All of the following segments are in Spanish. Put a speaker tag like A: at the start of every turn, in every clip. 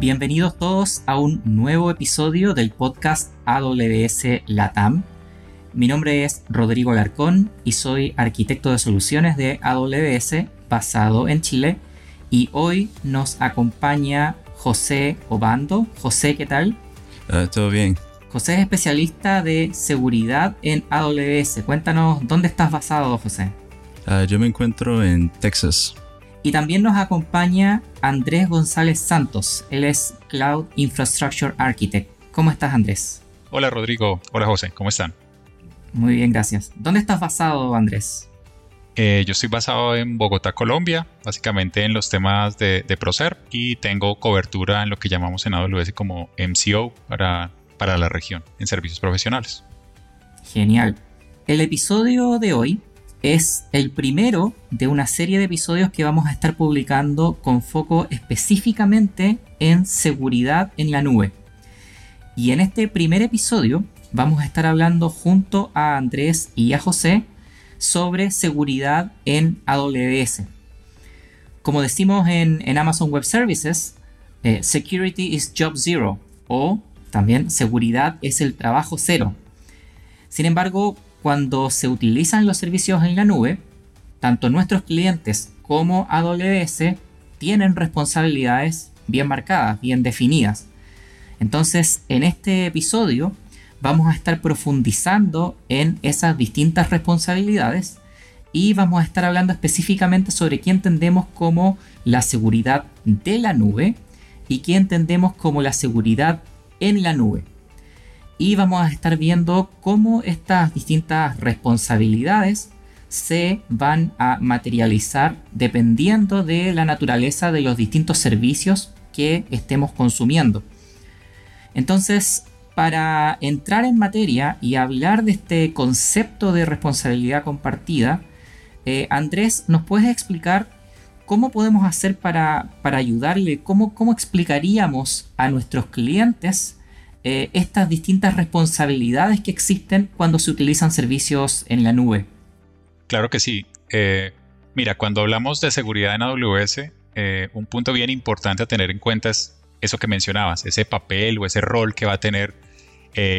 A: Bienvenidos todos a un nuevo episodio del podcast AWS Latam. Mi nombre es Rodrigo Larcón y soy arquitecto de soluciones de AWS basado en Chile. Y hoy nos acompaña José Obando. José, ¿qué tal?
B: Ah, todo bien.
A: José es especialista de seguridad en AWS. Cuéntanos dónde estás basado, José.
B: Ah, yo me encuentro en Texas.
A: Y también nos acompaña Andrés González Santos. Él es Cloud Infrastructure Architect. ¿Cómo estás, Andrés?
C: Hola, Rodrigo. Hola, José. ¿Cómo están?
A: Muy bien, gracias. ¿Dónde estás basado, Andrés?
C: Eh, yo estoy basado en Bogotá, Colombia, básicamente en los temas de, de Procer y tengo cobertura en lo que llamamos en AWS como MCO para, para la región en servicios profesionales.
A: Genial. El episodio de hoy es el primero de una serie de episodios que vamos a estar publicando con foco específicamente en seguridad en la nube. Y en este primer episodio vamos a estar hablando junto a Andrés y a José sobre seguridad en AWS. Como decimos en, Amazon Web Services, eh, Security is Job Zero o también seguridad es el trabajo cero. Sin embargo, cuando se utilizan los servicios en la nube, tanto nuestros clientes como AWS tienen responsabilidades bien marcadas, bien definidas. Entonces, en este episodio vamos a estar profundizando en esas distintas responsabilidades y vamos a estar hablando específicamente sobre qué entendemos como la seguridad de la nube y qué entendemos como la seguridad en la nube y vamos a estar viendo cómo estas distintas responsabilidades se van a materializar dependiendo de la naturaleza de los distintos servicios que estemos consumiendo. Entonces, para entrar en materia y hablar de este concepto de responsabilidad compartida, eh, Andrés, ¿nos puedes explicar cómo podemos hacer para, ayudarle? ¿Cómo, ¿Cómo explicaríamos a nuestros clientes eh, estas distintas responsabilidades que existen cuando se utilizan servicios en la nube?
C: Claro que sí. Eh, mira, cuando hablamos de seguridad en AWS, eh, un punto bien importante a tener en cuenta es eso que mencionabas, ese papel o ese rol que va a tener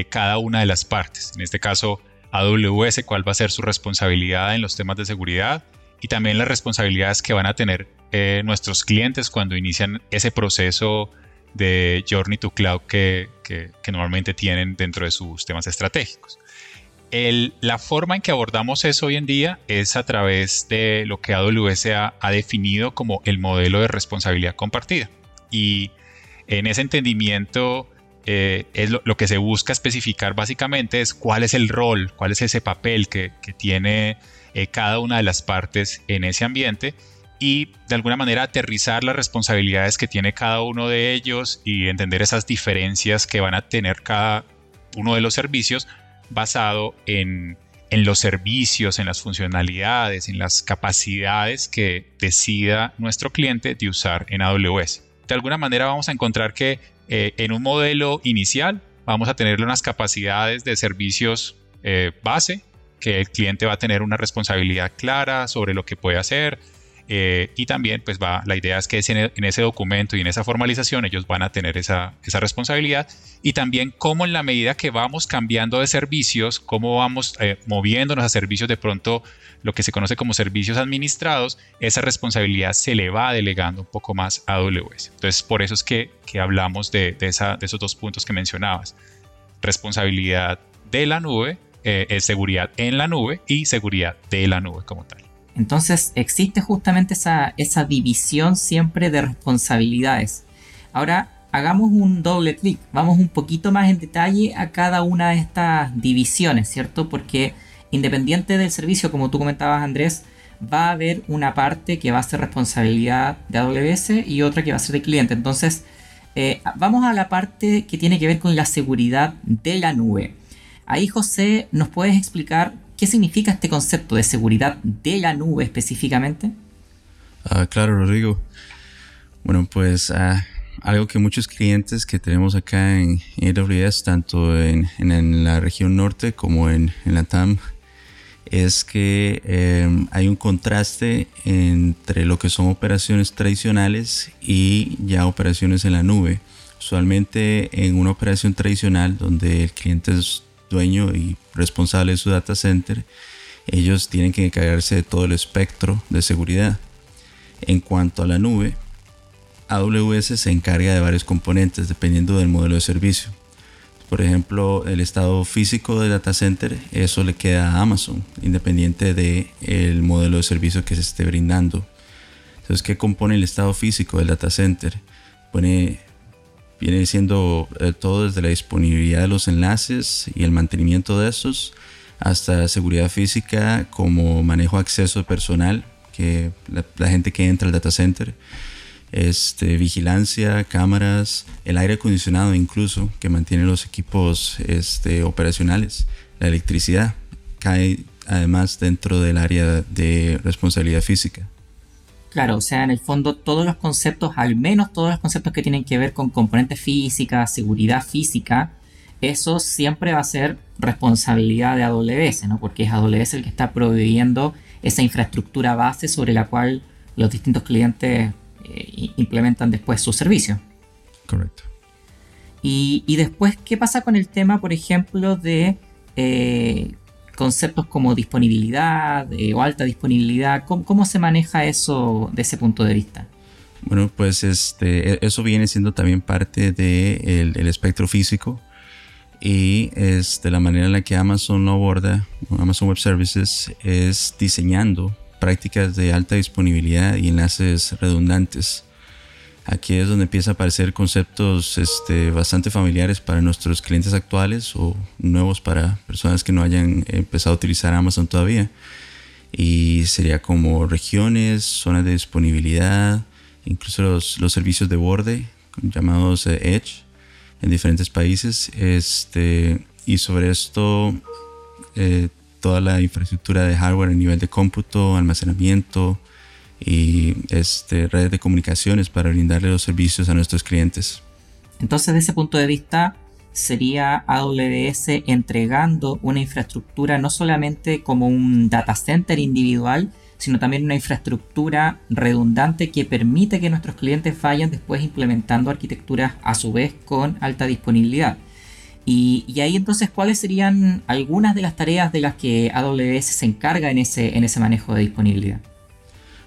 C: cada una de las partes. En este caso, AWS, cuál va a ser su responsabilidad en los temas de seguridad y también las responsabilidades que van a tener nuestros clientes cuando inician ese proceso de Journey to Cloud que, normalmente tienen dentro de sus temas estratégicos. la forma en que abordamos eso hoy en día es a través de lo que AWS ha, ha definido como el modelo de responsabilidad compartida. Y en ese entendimiento eh, es lo, que se busca especificar básicamente es cuál es el rol, cuál es ese papel que, tiene eh, cada una de las partes en ese ambiente y de alguna manera aterrizar las responsabilidades que tiene cada uno de ellos y entender esas diferencias que van a tener cada uno de los servicios basado en, los servicios, en las funcionalidades, en las capacidades que decida nuestro cliente de usar en AWS. De alguna manera vamos a encontrar que eh, en un modelo inicial vamos a tener unas capacidades de servicios eh, base, que el cliente va a tener una responsabilidad clara sobre lo que puede hacer, eh, y también, pues va, la idea es que en ese documento y en esa formalización ellos van a tener esa, esa responsabilidad. Y también cómo en la medida que vamos cambiando de servicios, cómo vamos eh, moviéndonos a servicios de pronto, lo que se conoce como servicios administrados, esa responsabilidad se le va delegando un poco más a AWS. Entonces, por eso es que, que hablamos de, de, esa, de esos dos puntos que mencionabas. Responsabilidad de la nube, eh, seguridad en la nube y seguridad de la nube como tal.
A: Entonces existe justamente esa, esa división siempre de responsabilidades. Ahora hagamos un doble clic, vamos un poquito más en detalle a cada una de estas divisiones, ¿cierto? Porque independiente del servicio, como tú comentabas Andrés, va a haber una parte que va a ser responsabilidad de AWS y otra que va a ser de cliente. Entonces, eh, vamos a la parte que tiene que ver con la seguridad de la nube. Ahí José, ¿nos puedes explicar ¿Qué significa este concepto de seguridad de la nube específicamente?
B: Ah, claro, Rodrigo. Bueno, pues ah, algo que muchos clientes que tenemos acá en AWS, tanto en, la región norte como en, la TAM, es que em, hay un contraste entre lo que son operaciones tradicionales y ya operaciones en la nube. Usualmente en una operación tradicional donde el cliente es dueño y responsable de su data center, ellos tienen que encargarse de todo el espectro de seguridad. En cuanto a la nube, AWS se encarga de varios componentes dependiendo del modelo de servicio. Por ejemplo, el estado físico del data center, eso le queda a Amazon, independiente del modelo de servicio que se esté brindando. Entonces, ¿qué compone el estado físico del data center? Viene siendo eh, todo desde la disponibilidad de los enlaces y el mantenimiento de estos, hasta seguridad física como manejo de acceso personal, que la gente que entra al data center este, vigilancia, cámaras, el aire acondicionado incluso que mantiene los equipos este, operacionales, la electricidad, cae además dentro del área de responsabilidad física.
A: Claro, o sea, en el fondo todos los conceptos, al menos todos los conceptos que tienen que ver con componentes físicas, seguridad física, eso siempre va a ser responsabilidad de AWS, ¿no? Porque es AWS el que está proveyendo esa infraestructura base sobre la cual los distintos clientes eh, implementan después su servicio.
B: Correcto.
A: Y, después, ¿qué pasa con el tema, por ejemplo, de eh, conceptos como disponibilidad eh, o alta disponibilidad? ¿Cómo, se maneja eso de ese punto de vista?
B: Bueno, pues este, e, eso viene siendo también parte del de espectro físico y este, la manera en la que Amazon lo aborda, Amazon Web Services, es diseñando prácticas de alta disponibilidad y enlaces redundantes. Aquí es donde empieza a aparecer conceptos este, bastante familiares para nuestros clientes actuales o nuevos para personas que no hayan empezado a utilizar Amazon todavía. Y sería como regiones, zonas de disponibilidad, incluso los, los servicios de borde llamados eh, Edge en diferentes países. Este, y sobre esto eh, toda la infraestructura de hardware a nivel de cómputo, almacenamiento y este, redes de comunicaciones para brindarle los servicios a nuestros clientes.
A: Entonces, desde ese punto de vista, sería AWS entregando una infraestructura no solamente como un data center individual, sino también una infraestructura redundante que permite que nuestros clientes vayan después implementando arquitecturas a su vez con alta disponibilidad. Y, ahí entonces, ¿cuáles serían algunas de las tareas de las que AWS se encarga en ese, en ese manejo de disponibilidad?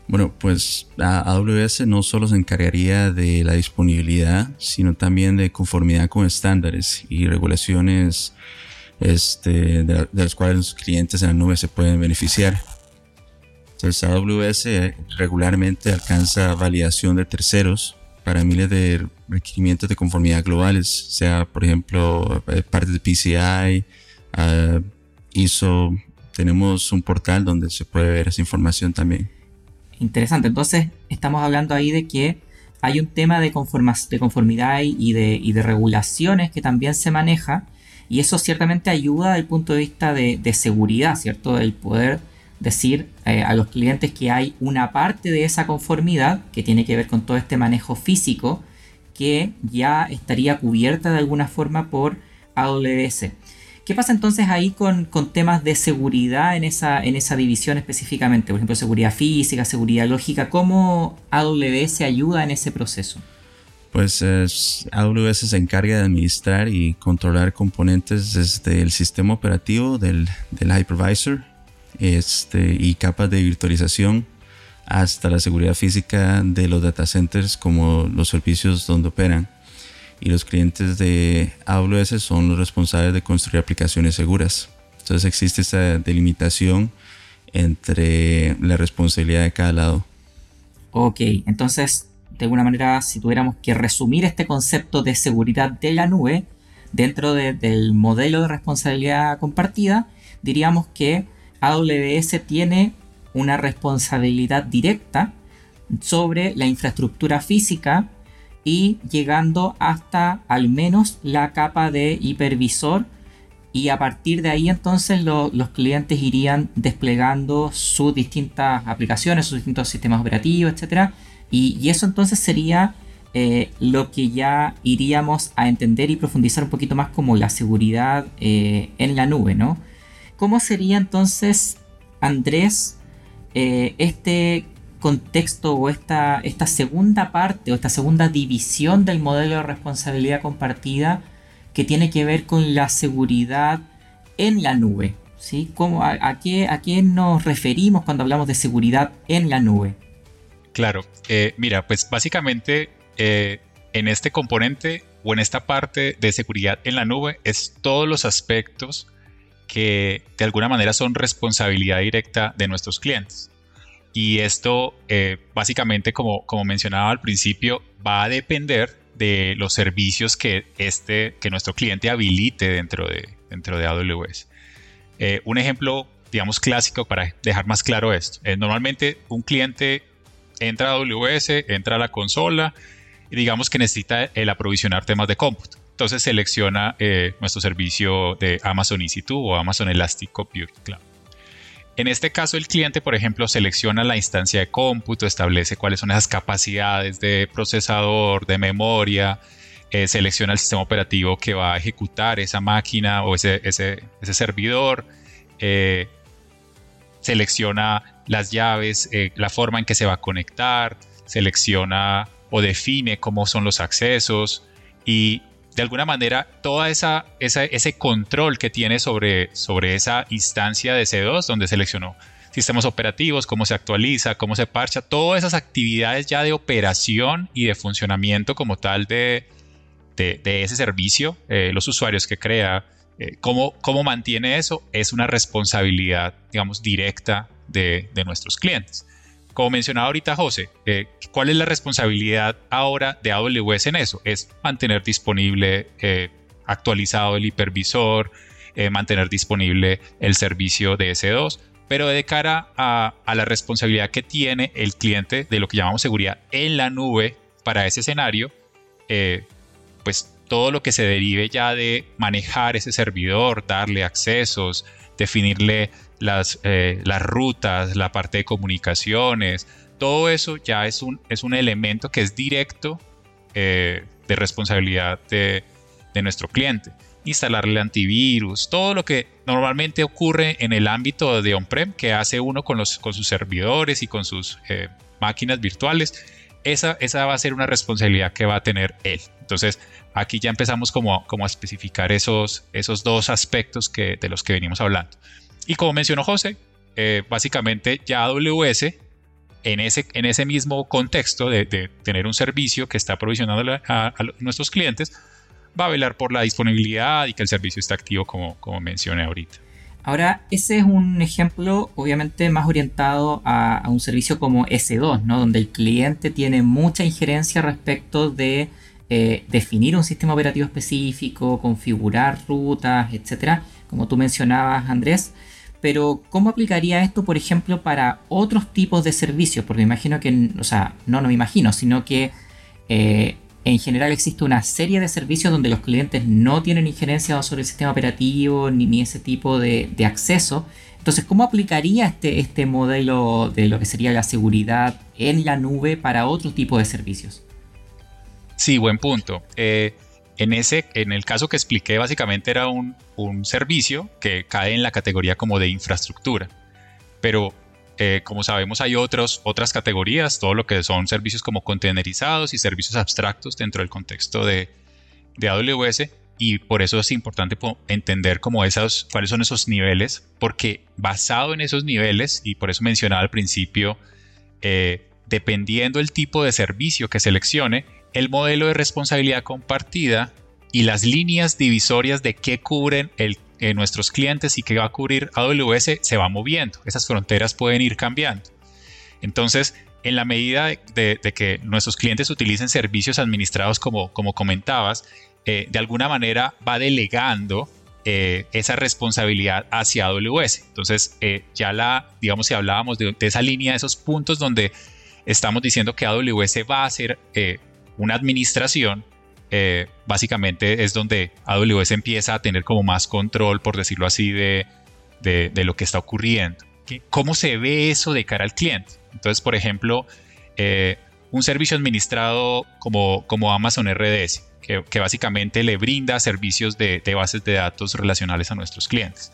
B: Bueno, pues AWS no solo se encargaría de la disponibilidad, sino también de conformidad con estándares y regulaciones este, de, de las cuales los clientes en la nube se pueden beneficiar. Entonces AWS regularmente alcanza validación de terceros para miles de requerimientos de conformidad globales, sea por ejemplo eh, parte de PCI, uh, ISO. Tenemos un portal donde se puede ver esa información también.
A: Interesante, entonces estamos hablando ahí de que hay un tema de, de conformidad y de, y de, regulaciones que también se maneja y eso ciertamente ayuda desde el punto de vista de, seguridad, ¿cierto? El poder decir eh, a los clientes que hay una parte de esa conformidad que tiene que ver con todo este manejo físico que ya estaría cubierta de alguna forma por AWS. ¿Qué pasa entonces ahí con, temas de seguridad en esa, en esa división específicamente? Por ejemplo, seguridad física, seguridad lógica. ¿Cómo AWS ayuda en ese proceso?
B: Pues AWS se encarga de administrar y controlar componentes desde el sistema operativo del, del hypervisor este, y capas de virtualización hasta la seguridad física de los data centers como los servicios donde operan. Y los clientes de AWS son los responsables de construir aplicaciones seguras. Entonces existe esa delimitación entre la responsabilidad de cada lado.
A: Ok, entonces de alguna manera si tuviéramos que resumir este concepto de seguridad de la nube dentro del modelo de responsabilidad compartida, diríamos que AWS tiene una responsabilidad directa sobre la infraestructura física y llegando hasta al menos la capa de hipervisor y a partir de ahí entonces los clientes irían desplegando sus distintas aplicaciones, sus distintos sistemas operativos, etc. Y, eso entonces sería eh, lo que ya iríamos a entender y profundizar un poquito más como la seguridad eh, en la nube, ¿no? ¿Cómo sería entonces Andrés, eh, este contexto o esta, esta segunda parte o esta segunda división del modelo de responsabilidad compartida que tiene que ver con la seguridad en la nube. ¿sí? ¿Cómo, a, qué, ¿A qué nos referimos cuando hablamos de seguridad en la nube?
C: Claro, eh, mira, pues básicamente eh, en este componente o en esta parte de seguridad en la nube es todos los aspectos que de alguna manera son responsabilidad directa de nuestros clientes. Y esto eh, básicamente, como, como mencionaba al principio, va a depender de los servicios que, este, que nuestro cliente habilite dentro de, dentro de AWS. Eh, un ejemplo, digamos, clásico para dejar más claro esto. normalmente un cliente entra a AWS, entra a la consola y digamos que necesita el aprovisionar temas de cómputo. Entonces selecciona eh, nuestro servicio de Amazon EC2 o Amazon Elastic Compute Cloud. En este caso, el cliente, por ejemplo, selecciona la instancia de cómputo, establece cuáles son esas capacidades de procesador, de memoria, eh, selecciona el sistema operativo que va a ejecutar esa máquina o ese, servidor, eh, selecciona las llaves, la forma en que se va a conectar, selecciona o define cómo son los accesos y de alguna manera toda esa, ese control que tiene sobre, sobre esa instancia de C2 donde seleccionó sistemas operativos, cómo se actualiza, cómo se parcha, todas esas actividades ya de operación y de funcionamiento como tal de, de, ese servicio, eh, los usuarios que crea, eh, cómo, cómo, mantiene eso, es una responsabilidad, digamos, directa de, de nuestros clientes. Como mencionaba ahorita José, eh, ¿cuál es la responsabilidad ahora de AWS en eso? Es mantener disponible, eh, actualizado el hipervisor, eh, mantener disponible el servicio de S2, pero de cara a, la responsabilidad que tiene el cliente de lo que llamamos seguridad en la nube para ese escenario, pues todo lo que se derive ya de manejar ese servidor, darle accesos, definirle las, eh, las rutas, la parte de comunicaciones, todo eso ya es un, es un elemento que es directo eh, de responsabilidad de, nuestro cliente. Instalarle antivirus, todo lo que normalmente ocurre en el ámbito de on-prem que hace uno con, los, con sus servidores y con sus eh, máquinas virtuales, esa, esa va a ser una responsabilidad que va a tener él. Entonces, aquí ya empezamos como, como a especificar esos, esos dos aspectos que, de los que venimos hablando. Y como mencionó José, eh, básicamente ya AWS, en ese, en ese mismo contexto de, tener un servicio que está provisionando a, nuestros clientes, va a velar por la disponibilidad y que el servicio esté activo como, como mencioné ahorita.
A: Ahora, ese es un ejemplo obviamente más orientado a, un servicio como S2, ¿no? donde el cliente tiene mucha injerencia respecto de eh, definir un sistema operativo específico, configurar rutas, etc. Como tú mencionabas, Andrés. Pero, ¿cómo aplicaría esto, por ejemplo, para otros tipos de servicios? Porque me imagino que, o sea, no, no me imagino, sino que eh, en general existe una serie de servicios donde los clientes no tienen injerencia sobre el sistema operativo ni, ni ese tipo de, acceso. Entonces, ¿cómo aplicaría este, este modelo de lo que sería la seguridad en la nube para otro tipo de servicios?
C: Sí, buen punto. Eh, en, ese, en el caso que expliqué, básicamente era un, servicio que cae en la categoría como de infraestructura. Pero eh, como sabemos, hay otras categorías, todo lo que son servicios como containerizados y servicios abstractos dentro del contexto de, de AWS. Y por eso es importante entender cómo cuáles son esos niveles, porque basado en esos niveles, y por eso mencionaba al principio, eh, dependiendo el tipo de servicio que seleccione, el modelo de responsabilidad compartida y las líneas divisorias de qué cubren el, eh, nuestros clientes y qué va a cubrir AWS se va moviendo. Esas fronteras pueden ir cambiando. Entonces, en la medida de, que nuestros clientes utilicen servicios administrados como, como comentabas, eh, de alguna manera va delegando eh, esa responsabilidad hacia AWS. Entonces, ya la, digamos, si hablábamos de, de, esa línea, de esos puntos donde estamos diciendo que AWS va a hacer una administración, eh, básicamente es donde AWS empieza a tener como más control, por decirlo así, de, lo que está ocurriendo. ¿Cómo se ve eso de cara al cliente? Entonces, por ejemplo, eh, un servicio administrado como, como Amazon RDS, que, básicamente le brinda servicios de, bases de datos relacionales a nuestros clientes.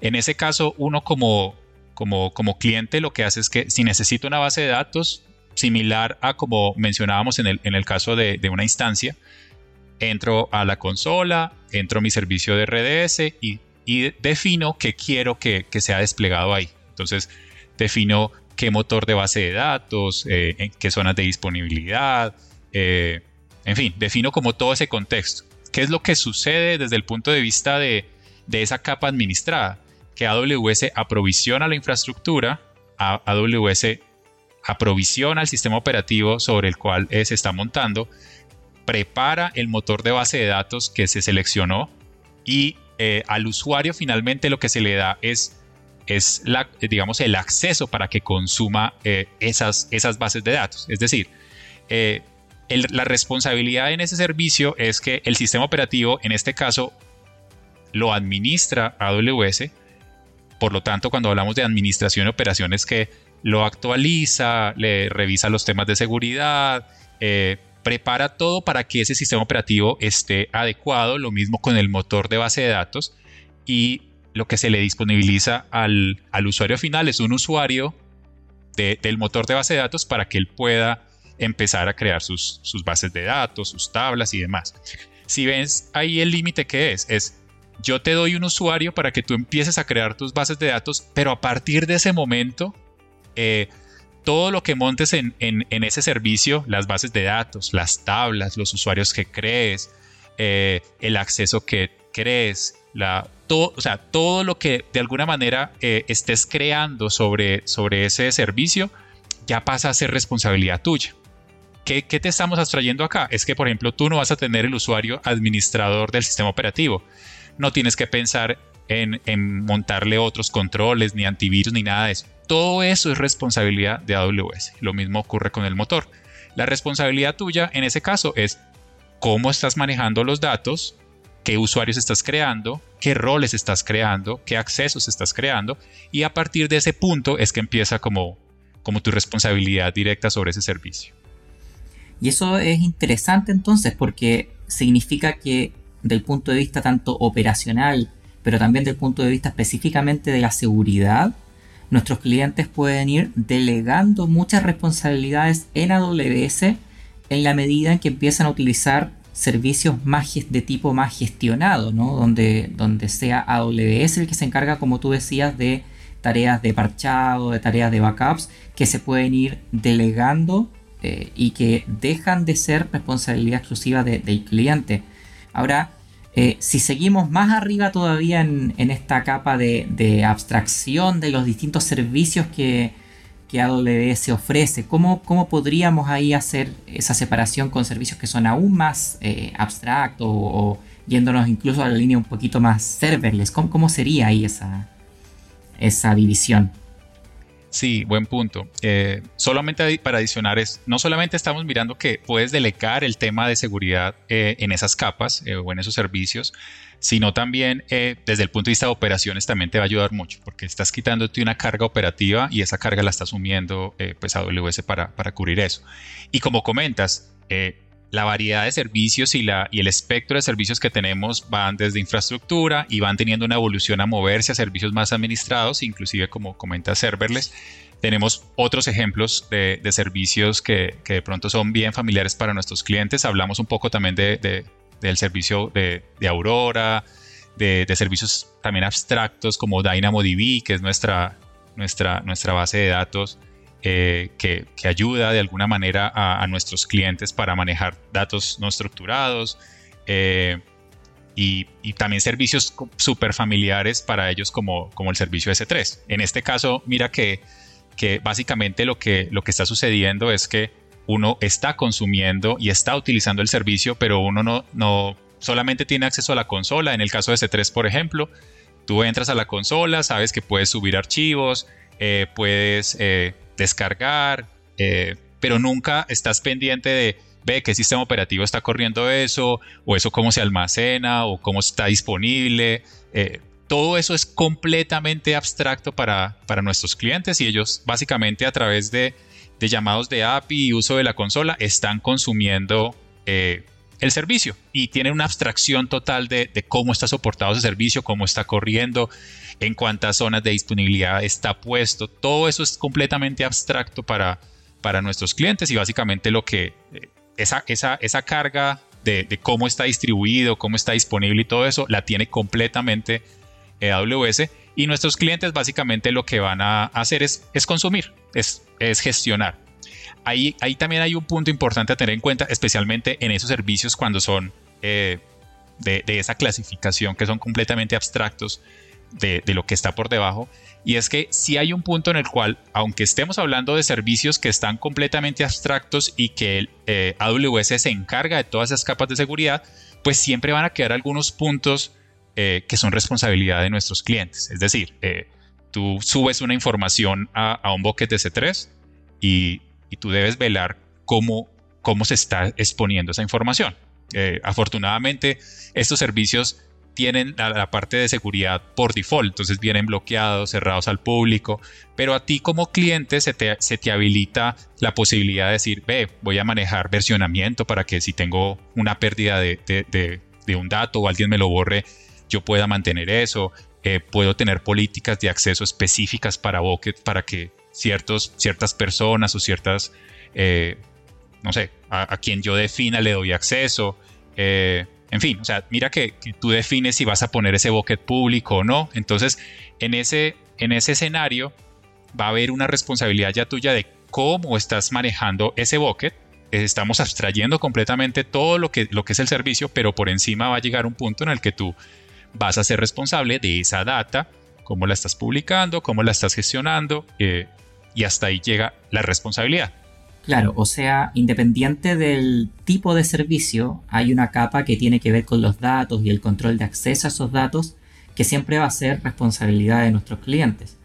C: En ese caso, uno como, como, como cliente lo que hace es que si necesito una base de datos similar a como mencionábamos en el, en el caso de, de una instancia, entro a la consola, entro a mi servicio de RDS y, defino qué quiero que, sea desplegado ahí. Entonces, defino qué motor de base de datos, eh, en qué zonas de disponibilidad, eh, en fin, defino como todo ese contexto. ¿Qué es lo que sucede desde el punto de vista de, esa capa administrada? Que AWS aprovisiona la infraestructura, AWS aprovisiona el sistema operativo sobre el cual se está montando, prepara el motor de base de datos que se seleccionó y eh, al usuario finalmente lo que se le da es, es la, digamos, el acceso para que consuma eh, esas, esas bases de datos. Es decir, eh, la responsabilidad en ese servicio es que el sistema operativo, en este caso, lo administra AWS. Por lo tanto, cuando hablamos de administración de operaciones, que lo actualiza, le revisa los temas de seguridad, eh, prepara todo para que ese sistema operativo esté adecuado, lo mismo con el motor de base de datos y lo que se le disponibiliza al, usuario final es un usuario del motor de base de datos para que él pueda empezar a crear sus, sus bases de datos, sus tablas y demás. Si ves ahí el límite que es, es yo te doy un usuario para que tú empieces a crear tus bases de datos, pero a partir de ese momento eh, todo lo que montes en, ese servicio, las bases de datos, las tablas, los usuarios que crees, eh, el acceso que crees, todo, o sea, todo lo que de alguna manera eh, estés creando sobre, ese servicio ya pasa a ser responsabilidad tuya. ¿Qué, ¿Qué, te estamos abstrayendo acá? Es que, por ejemplo, tú no vas a tener el usuario administrador del sistema operativo. No tienes que pensar en, en montarle otros controles, ni antivirus, ni nada de eso todo eso es responsabilidad de AWS. Lo mismo ocurre con el motor. La responsabilidad tuya en ese caso es cómo estás manejando los datos, qué usuarios estás creando, qué roles estás creando, qué accesos estás creando y a partir de ese punto es que empieza como, como tu responsabilidad directa sobre ese servicio.
A: Y eso es interesante entonces porque significa que del punto de vista tanto operacional, pero también del punto de vista específicamente de la seguridad, nuestros clientes pueden ir delegando muchas responsabilidades en AWS en la medida en que empiezan a utilizar servicios más de tipo más gestionado, ¿no? donde, donde sea AWS el que se encarga, como tú decías, de tareas de parchado, de tareas de backups, que se pueden ir delegando eh, y que dejan de ser responsabilidad exclusiva del cliente. Ahora, eh, si seguimos más arriba todavía en, esta capa de, abstracción de los distintos servicios que, AWS ofrece, ¿cómo, podríamos ahí hacer esa separación con servicios que son aún más eh, abstractos o, yéndonos incluso a la línea un poquito más serverless? ¿Cómo, sería ahí esa, esa división?
C: Sí, buen punto. Eh, solamente para adicionar es, no solamente estamos mirando que puedes delegar el tema de seguridad eh, en esas capas eh, o en esos servicios, sino también desde el punto de vista de operaciones también te va a ayudar mucho, porque estás quitándote una carga operativa y esa carga la está asumiendo pues AWS para, para cubrir eso. Y como comentas, la variedad de servicios y, la, y el espectro de servicios que tenemos van desde infraestructura y van teniendo una evolución a moverse a servicios más administrados, inclusive como comenta serverless. Tenemos otros ejemplos de, servicios que, de pronto son bien familiares para nuestros clientes. Hablamos un poco también de, del servicio de, Aurora, de, servicios también abstractos como DynamoDB, que es nuestra, nuestra, nuestra base de datos eh, que, ayuda de alguna manera a, nuestros clientes para manejar datos no estructurados eh, y, también servicios súper familiares para ellos como, como el servicio S3. En este caso, mira que, que básicamente lo que, lo que está sucediendo es que uno está consumiendo y está utilizando el servicio, pero uno no, no solamente tiene acceso a la consola. En el caso de S3, por ejemplo, tú entras a la consola, sabes que puedes subir archivos, eh, puedes descargar, eh, pero nunca estás pendiente de ve qué sistema operativo está corriendo eso, o eso cómo se almacena, o cómo está disponible. Eh, todo eso es completamente abstracto para, para, nuestros clientes y ellos básicamente a través de, llamados de API y uso de la consola están consumiendo eh, el servicio y tiene una abstracción total de, cómo está soportado ese servicio, cómo está corriendo, en cuántas zonas de disponibilidad está puesto. Todo eso es completamente abstracto para, para nuestros clientes y básicamente lo que eh, esa, esa, esa carga de, cómo está distribuido, cómo está disponible y todo eso, la tiene completamente AWS. Y nuestros clientes básicamente lo que van a hacer es, es consumir, es, es gestionar. Ahí, ahí también hay un punto importante a tener en cuenta, especialmente en esos servicios cuando son eh, de, esa clasificación que son completamente abstractos de, lo que está por debajo. Y es que si hay un punto en el cual, aunque estemos hablando de servicios que están completamente abstractos y que el, eh, AWS se encarga de todas esas capas de seguridad, pues siempre van a quedar algunos puntos eh, que son responsabilidad de nuestros clientes. Es decir, tú subes una información a, a un bucket de C3 y y tú debes velar cómo, cómo se está exponiendo esa información. Eh, afortunadamente, estos servicios tienen la, parte de seguridad por default, entonces vienen bloqueados, cerrados al público, pero a ti como cliente se te, se te habilita la posibilidad de decir, ve, voy a manejar versionamiento para que si tengo una pérdida de, de, un dato o alguien me lo borre, yo pueda mantener eso. Eh, puedo tener políticas de acceso específicas para Bucket para que ciertos, ciertas personas o ciertas, eh, no sé, a, quien yo defina le doy acceso. Eh, en fin, o sea, mira que, tú defines si vas a poner ese bucket público o no. Entonces, en ese, en ese escenario va a haber una responsabilidad ya tuya de cómo estás manejando ese bucket. Estamos abstrayendo completamente todo lo que, lo que es el servicio, pero por encima va a llegar un punto en el que tú vas a ser responsable de esa data, cómo la estás publicando, cómo la estás gestionando, eh, y hasta ahí llega la responsabilidad.
A: Claro, o sea, independiente del tipo de servicio, hay una capa que tiene que ver con los datos y el control de acceso a esos datos, que siempre va a ser responsabilidad de nuestros clientes.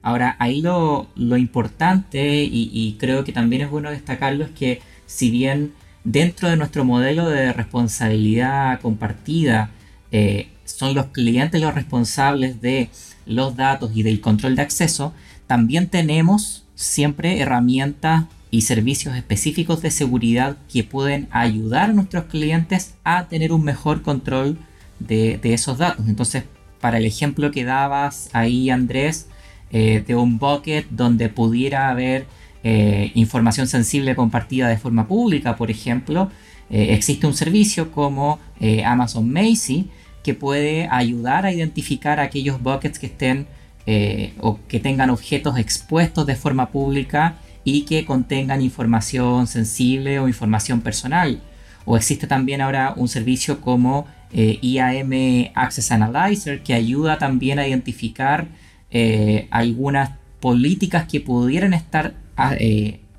A: Ahora, ahí lo, importante, y, creo que también es bueno destacarlo, es que si bien dentro de nuestro modelo de responsabilidad compartida eh, son los clientes los responsables de los datos y del control de acceso, también tenemos siempre herramientas y servicios específicos de seguridad que pueden ayudar a nuestros clientes a tener un mejor control de, esos datos. Entonces, para el ejemplo que dabas ahí, Andrés, eh, de un bucket donde pudiera haber eh, información sensible compartida de forma pública, por ejemplo, eh, existe un servicio como Amazon Macy que puede ayudar a identificar aquellos buckets que estén eh, o que tengan objetos expuestos de forma pública y que contengan información sensible o información personal. O existe también ahora un servicio como eh, IAM Access Analyzer que ayuda también a identificar eh, algunas políticas que pudieran estar ah,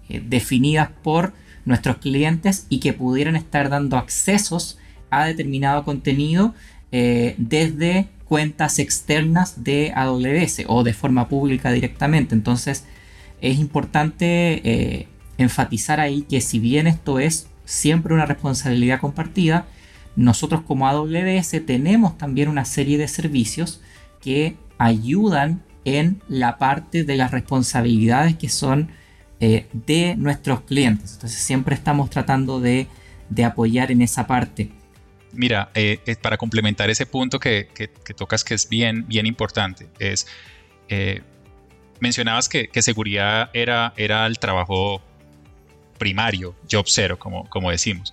A: definidas por nuestros clientes y que pudieran estar dando accesos a determinado contenido desde cuentas externas de AWS o de forma pública directamente. Entonces es importante eh, enfatizar ahí que si bien esto es siempre una responsabilidad compartida, nosotros como AWS tenemos también una serie de servicios que ayudan en la parte de las responsabilidades que son eh, de nuestros clientes. Entonces siempre estamos tratando de, de apoyar en esa parte.
C: Mira, eh, eh, para complementar ese punto que, tocas que es bien, bien importante, es, eh, mencionabas que, seguridad era, era el trabajo primario, job zero, como, como decimos.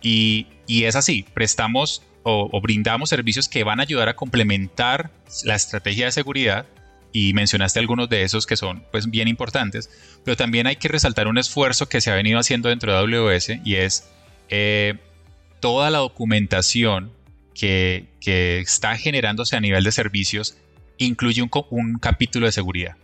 C: Y, es así, prestamos o, brindamos servicios que van a ayudar a complementar la estrategia de seguridad y mencionaste algunos de esos que son pues bien importantes, pero también hay que resaltar un esfuerzo que se ha venido haciendo dentro de AWS y es toda la documentación que, está generándose a nivel de servicios incluye un, capítulo de seguridad.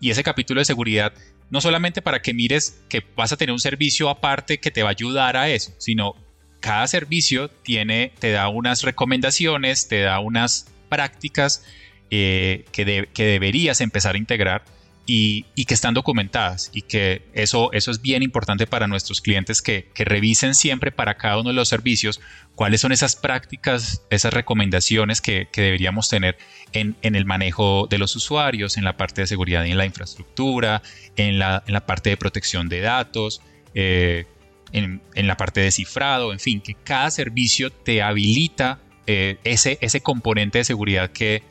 C: Y ese capítulo de seguridad no solamente para que mires que vas a tener un servicio aparte que te va a ayudar a eso, sino cada servicio tiene, te da unas recomendaciones, te da unas prácticas eh, que, deberías empezar a integrar y, que están documentadas y que eso, eso es bien importante para nuestros clientes que, revisen siempre para cada uno de los servicios cuáles son esas prácticas, esas recomendaciones que, deberíamos tener en, el manejo de los usuarios, en la parte de seguridad en la infraestructura, en la, parte de protección de datos. Eh, en, la parte de cifrado, en fin, que cada servicio te habilita eh, ese, ese componente de seguridad que,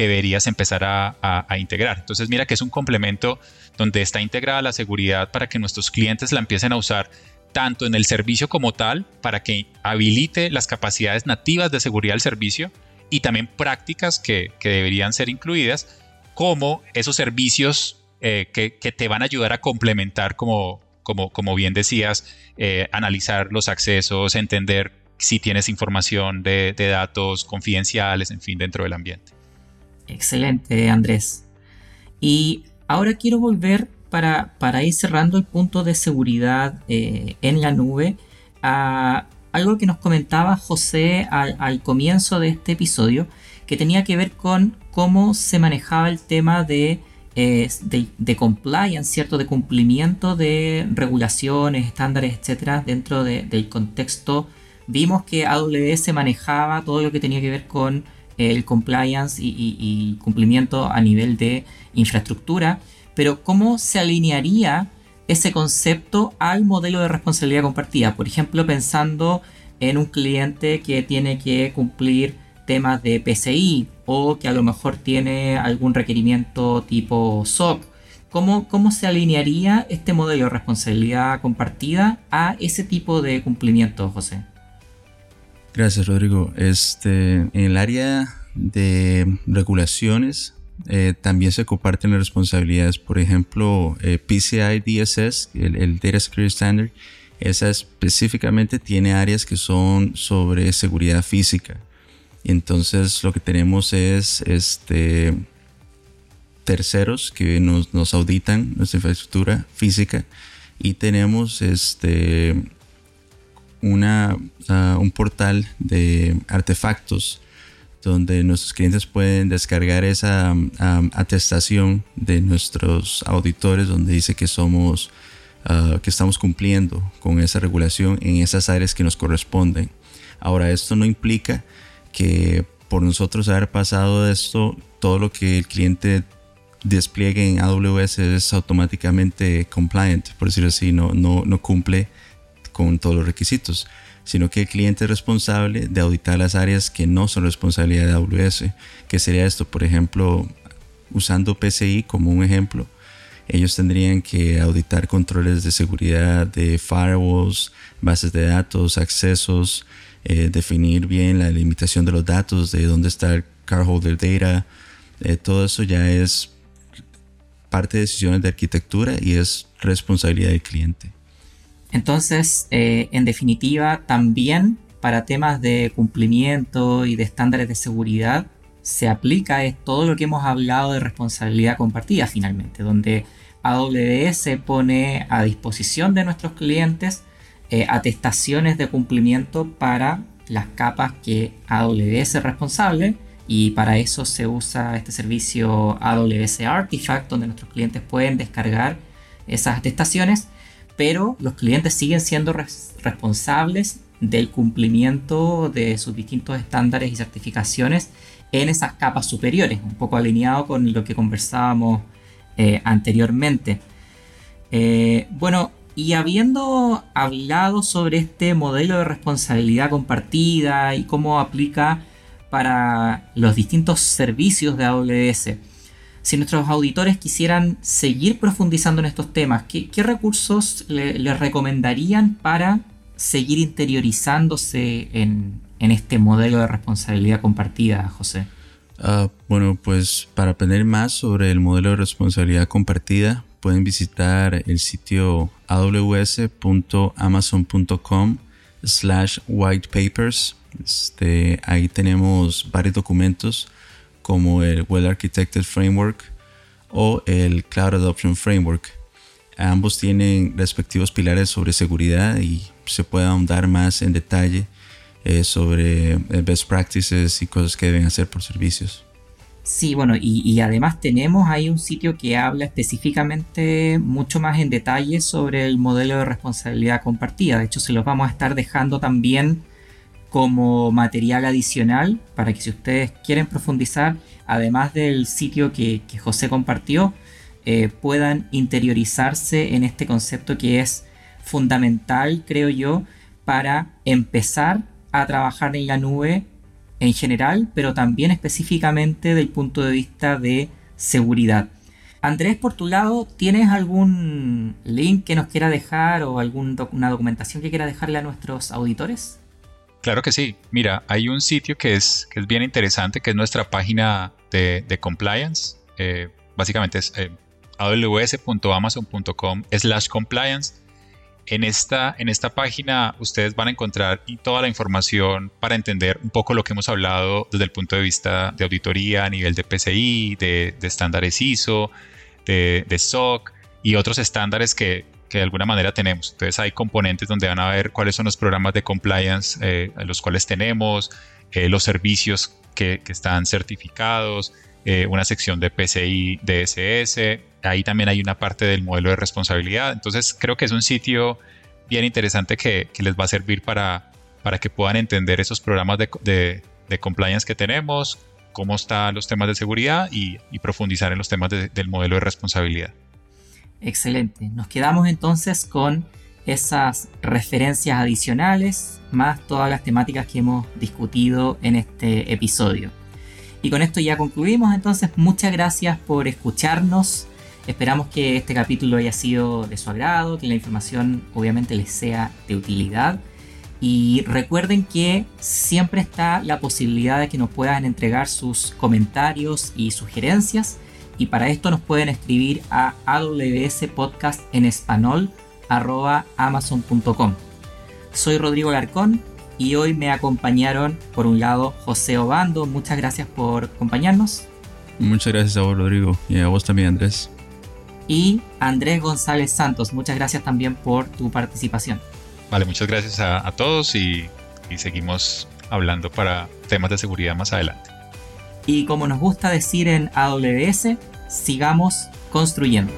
C: que deberías empezar a, integrar. Entonces mira que es un complemento donde está integrada la seguridad para que nuestros clientes la empiecen a usar tanto en el servicio como tal, para que habilite las capacidades nativas de seguridad del servicio y también prácticas que, deberían ser incluidas, como esos servicios eh, que, te van a ayudar a complementar, como, bien decías, eh, analizar los accesos, entender si tienes información de, datos confidenciales, en fin, dentro del ambiente.
A: Excelente, Andrés. Y ahora quiero volver para, para ir cerrando el punto de seguridad eh, en la nube a algo que nos comentaba José al, comienzo de este episodio, que tenía que ver con cómo se manejaba el tema de, eh, de, compliance, ¿cierto? De cumplimiento de regulaciones, estándares, etcétera, dentro del contexto vimos que AWS manejaba todo lo que tenía que ver con el compliance y, cumplimiento a nivel de infraestructura, pero ¿cómo se alinearía ese concepto al modelo de responsabilidad compartida? Por ejemplo, pensando en un cliente que tiene que cumplir temas de PCI o que a lo mejor tiene algún requerimiento tipo SOC. ¿Cómo, ¿Cómo se alinearía este modelo de responsabilidad compartida a ese tipo de cumplimiento, José?
B: Gracias, Rodrigo. Este, en el área de regulaciones eh, también se comparten las responsabilidades. Por ejemplo, eh, PCI DSS, el, Data Security Standard, esa específicamente tiene áreas que son sobre seguridad física. entonces lo que tenemos es este, terceros que nos, nos auditan nuestra infraestructura física y tenemos este, un portal de artefactos donde nuestros clientes pueden descargar esa atestación de nuestros auditores donde dice que somos ah, que estamos cumpliendo con esa regulación en esas áreas que nos corresponden. Ahora, esto no implica que por nosotros haber pasado esto, todo lo que el cliente despliegue en AWS es automáticamente compliant, por decirlo así, no, no, no cumple con todos los requisitos, sino que el cliente es responsable de auditar las áreas que no son responsabilidad de AWS. que sería esto? Por ejemplo, usando PCI como un ejemplo, ellos tendrían que auditar controles de seguridad de firewalls, bases de datos, accesos, eh, definir bien la limitación de los datos, de dónde está el cardholder data. Eh, todo eso ya es parte de decisiones de arquitectura y es responsabilidad del cliente.
A: Entonces, eh, en definitiva, también para temas de cumplimiento y de estándares de seguridad, se aplica todo lo que hemos hablado de responsabilidad compartida finalmente, donde AWS pone a disposición de nuestros clientes eh, atestaciones de cumplimiento para las capas que AWS es responsable y para eso se usa este servicio AWS Artifact donde nuestros clientes pueden descargar esas atestaciones pero los clientes siguen siendo responsables del cumplimiento de sus distintos estándares y certificaciones en esas capas superiores, un poco alineado con lo que conversábamos eh, anteriormente. Eh, bueno, y habiendo hablado sobre este modelo de responsabilidad compartida y cómo aplica para los distintos servicios de AWS, si nuestros auditores quisieran seguir profundizando en estos temas, ¿qué, recursos les recomendarían para seguir interiorizándose en, este modelo de responsabilidad compartida, José?
B: Ah, bueno, pues para aprender más sobre el modelo de responsabilidad compartida, pueden visitar el sitio aws.amazon.com slash whitepapers. Este, ahí tenemos varios documentos como el Well Architected Framework o el Cloud Adoption Framework. Ambos tienen respectivos pilares sobre seguridad y se puede ahondar más en detalle eh, sobre eh, best practices y cosas que deben hacer por servicios.
A: Sí, bueno, y, y, además tenemos ahí un sitio que habla específicamente mucho más en detalle sobre el modelo de responsabilidad compartida. De hecho, se los vamos a estar dejando también como material adicional para que si ustedes quieren profundizar, además del sitio que, José compartió, eh, puedan interiorizarse en este concepto que es fundamental, creo yo, para empezar a trabajar en la nube en general, pero también específicamente del punto de vista de seguridad. Andrés, por tu lado, ¿tienes algún link que nos quiera dejar o alguna documentación que quiera dejarle a nuestros auditores?
C: Claro que sí. Mira, hay un sitio que es, que es bien interesante, que es nuestra página de, compliance. Eh, básicamente es eh, aws.amazon.com slash compliance. En esta, en esta página ustedes van a encontrar toda la información para entender un poco lo que hemos hablado desde el punto de vista de auditoría a nivel de PCI, de, estándares ISO, de, SOC y otros estándares que, de alguna manera tenemos. Entonces hay componentes donde van a ver cuáles son los programas de compliance eh, los cuales tenemos, eh, los servicios que, que están certificados, eh, una sección de PCI DSS, ahí también hay una parte del modelo de responsabilidad, entonces creo que es un sitio bien interesante que, les va a servir para, para que puedan entender esos programas de, compliance que tenemos, cómo están los temas de seguridad y, profundizar en los temas del modelo de responsabilidad.
A: Excelente, nos quedamos entonces con esas referencias adicionales más todas las temáticas que hemos discutido en este episodio. Y con esto ya concluimos, entonces muchas gracias por escucharnos. Esperamos que este capítulo haya sido de su agrado, que la información obviamente les sea de utilidad. Y recuerden que siempre está la posibilidad de que nos puedan entregar sus comentarios y sugerencias. Y para esto nos pueden escribir a AWS Podcast en español amazon.com. Soy Rodrigo Larcón y hoy me acompañaron, por un lado, José Obando. Muchas gracias por acompañarnos.
B: Muchas gracias a vos, Rodrigo, y a vos también, Andrés.
A: Y Andrés González Santos, muchas gracias también por tu participación.
C: Vale, muchas gracias a, todos y, y seguimos hablando para temas de seguridad más adelante.
A: Y como nos gusta decir en AWS, sigamos construyendo.